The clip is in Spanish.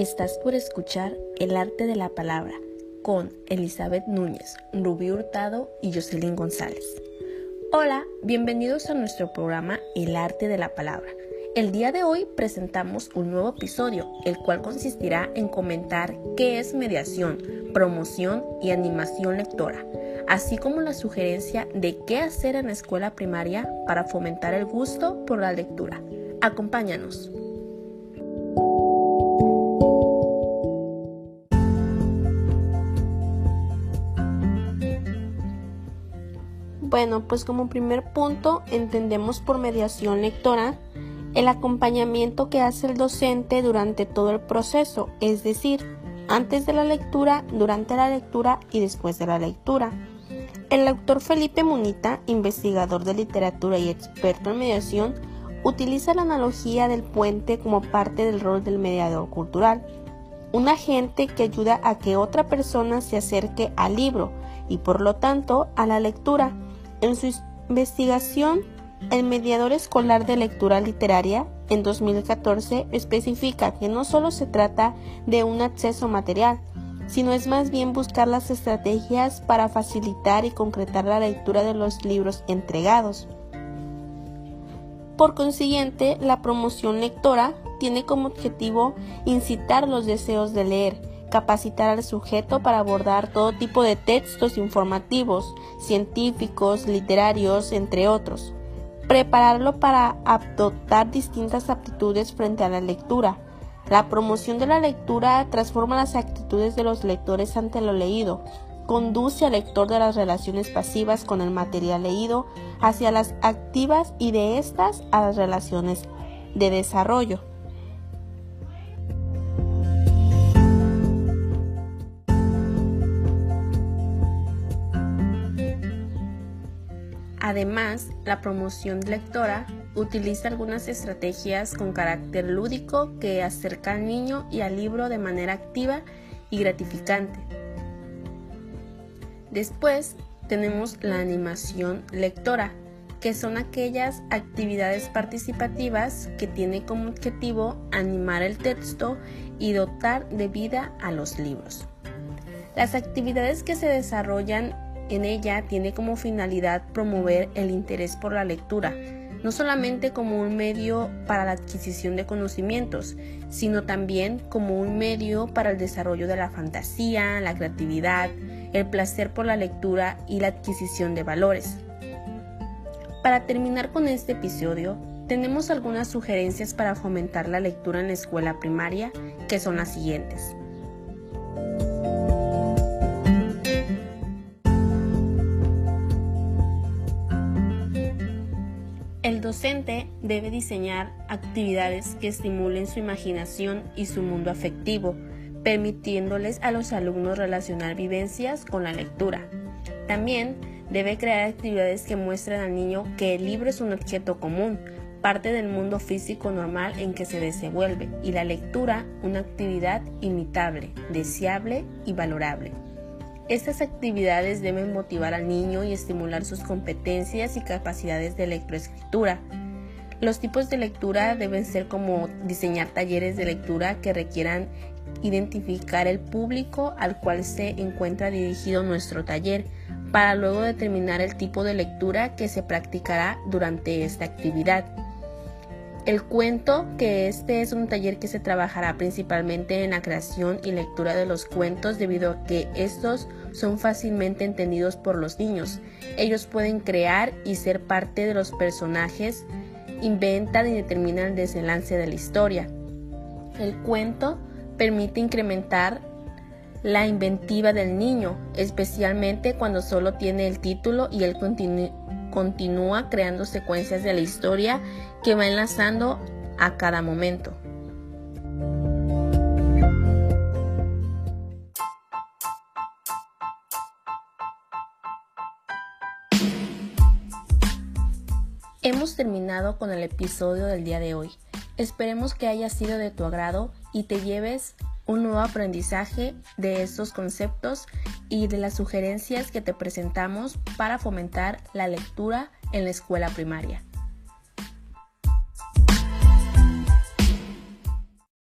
Estás por escuchar El arte de la palabra con Elizabeth Núñez, Rubí Hurtado y Jocelyn González. Hola, bienvenidos a nuestro programa El arte de la palabra. El día de hoy presentamos un nuevo episodio, el cual consistirá en comentar qué es mediación, promoción y animación lectora, así como la sugerencia de qué hacer en la escuela primaria para fomentar el gusto por la lectura. Acompáñanos. Bueno, pues como primer punto entendemos por mediación lectora el acompañamiento que hace el docente durante todo el proceso, es decir, antes de la lectura, durante la lectura y después de la lectura. El autor Felipe Munita, investigador de literatura y experto en mediación, utiliza la analogía del puente como parte del rol del mediador cultural, un agente que ayuda a que otra persona se acerque al libro y por lo tanto a la lectura en su investigación, el mediador escolar de lectura literaria en 2014 especifica que no solo se trata de un acceso material, sino es más bien buscar las estrategias para facilitar y concretar la lectura de los libros entregados. Por consiguiente, la promoción lectora tiene como objetivo incitar los deseos de leer, capacitar al sujeto para abordar todo tipo de textos informativos, científicos, literarios, entre otros. Prepararlo para adoptar distintas aptitudes frente a la lectura. La promoción de la lectura transforma las actitudes de los lectores ante lo leído, conduce al lector de las relaciones pasivas con el material leído hacia las activas y de estas a las relaciones de desarrollo. Además, la promoción lectora utiliza algunas estrategias con carácter lúdico que acercan al niño y al libro de manera activa y gratificante. Después tenemos la animación lectora, que son aquellas actividades participativas que tienen como objetivo animar el texto y dotar de vida a los libros. Las actividades que se desarrollan en ella tiene como finalidad promover el interés por la lectura, no solamente como un medio para la adquisición de conocimientos, sino también como un medio para el desarrollo de la fantasía, la creatividad, el placer por la lectura y la adquisición de valores. Para terminar con este episodio, tenemos algunas sugerencias para fomentar la lectura en la escuela primaria, que son las siguientes. El docente debe diseñar actividades que estimulen su imaginación y su mundo afectivo, permitiéndoles a los alumnos relacionar vivencias con la lectura. También debe crear actividades que muestren al niño que el libro es un objeto común, parte del mundo físico normal en que se desenvuelve, y la lectura una actividad imitable, deseable y valorable. Estas actividades deben motivar al niño y estimular sus competencias y capacidades de lectoescritura. Los tipos de lectura deben ser como diseñar talleres de lectura que requieran identificar el público al cual se encuentra dirigido nuestro taller, para luego determinar el tipo de lectura que se practicará durante esta actividad. El cuento, que este es un taller que se trabajará principalmente en la creación y lectura de los cuentos debido a que estos son fácilmente entendidos por los niños. Ellos pueden crear y ser parte de los personajes, inventan y determinan el desenlace de la historia. El cuento permite incrementar la inventiva del niño, especialmente cuando solo tiene el título y el contenido continúa creando secuencias de la historia que va enlazando a cada momento. Hemos terminado con el episodio del día de hoy. Esperemos que haya sido de tu agrado y te lleves un nuevo aprendizaje de estos conceptos y de las sugerencias que te presentamos para fomentar la lectura en la escuela primaria.